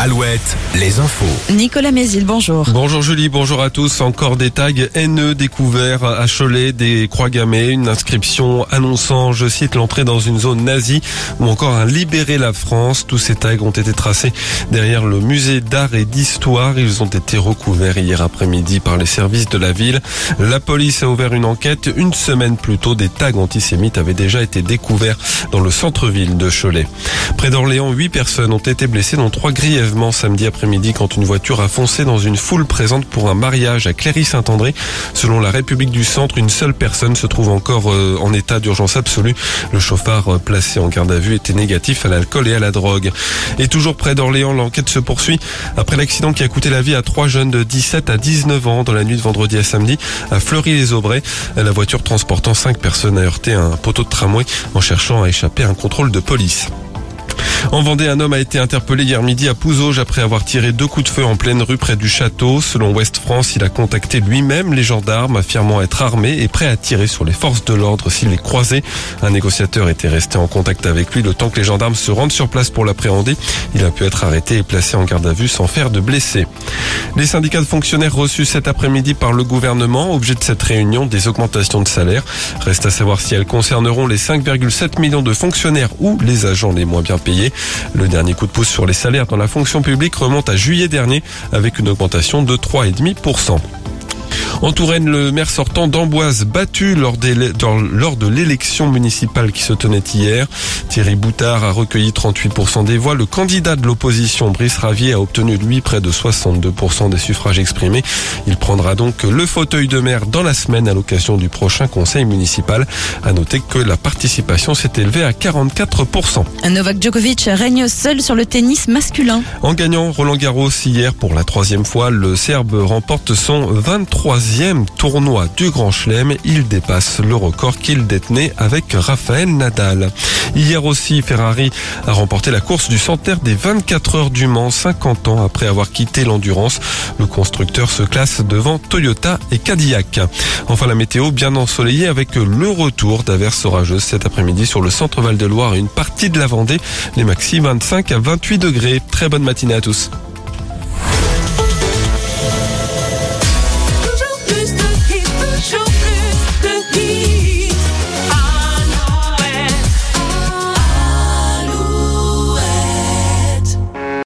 Alouette, les infos. Nicolas Mézil, bonjour. Bonjour Julie, bonjour à tous. Encore des tags haineux découverts à Cholet, des croix gammées, une inscription annonçant, je cite, l'entrée dans une zone nazie ou encore un libérer la France. Tous ces tags ont été tracés derrière le musée d'art et d'histoire. Ils ont été recouverts hier après-midi par les services de la ville. La police a ouvert une enquête. Une semaine plus tôt, des tags antisémites avaient déjà été découverts dans le centre-ville de Cholet. Près d'Orléans, huit personnes ont été blessées, dont trois grièvement samedi après-midi quand une voiture a foncé dans une foule présente pour un mariage à Cléry-Saint-André. Selon la République du Centre, une seule personne se trouve encore euh, en état d'urgence absolue. Le chauffard euh, placé en garde à vue était négatif à l'alcool et à la drogue. Et toujours près d'Orléans, l'enquête se poursuit après l'accident qui a coûté la vie à trois jeunes de 17 à 19 ans dans la nuit de vendredi à samedi à Fleury-les-Aubrais. La voiture transportant cinq personnes a heurté un poteau de tramway en cherchant à échapper à un contrôle de police. En Vendée, un homme a été interpellé hier midi à Pouzauges après avoir tiré deux coups de feu en pleine rue près du château. Selon Ouest France, il a contacté lui-même les gendarmes, affirmant être armé et prêt à tirer sur les forces de l'ordre s'il les croisait. Un négociateur était resté en contact avec lui le temps que les gendarmes se rendent sur place pour l'appréhender. Il a pu être arrêté et placé en garde à vue sans faire de blessés. Les syndicats de fonctionnaires reçus cet après-midi par le gouvernement, objet de cette réunion, des augmentations de salaire. Reste à savoir si elles concerneront les 5,7 millions de fonctionnaires ou les agents les moins bien payés. Le dernier coup de pouce sur les salaires dans la fonction publique remonte à juillet dernier avec une augmentation de 3,5%. En Touraine, le maire sortant d'Amboise battu lors, lors de l'élection municipale qui se tenait hier. Thierry Boutard a recueilli 38% des voix. Le candidat de l'opposition, Brice Ravier, a obtenu lui près de 62% des suffrages exprimés. Il prendra donc le fauteuil de maire dans la semaine à l'occasion du prochain conseil municipal. À noter que la participation s'est élevée à 44%. Novak Djokovic règne seul sur le tennis masculin. En gagnant Roland Garros hier pour la troisième fois, le Serbe remporte son 23e tournoi du Grand Chelem. Il dépasse le record qu'il détenait avec Raphaël Nadal. Hier aussi, Ferrari a remporté la course du centenaire des 24 heures du Mans, 50 ans après avoir quitté l'endurance. Le constructeur se classe devant Toyota et Cadillac. Enfin, la météo bien ensoleillée avec le retour d'averses orageuses cet après-midi sur le centre Val de Loire et une partie de la Vendée. Les maxi 25 à 28 degrés. Très bonne matinée à tous.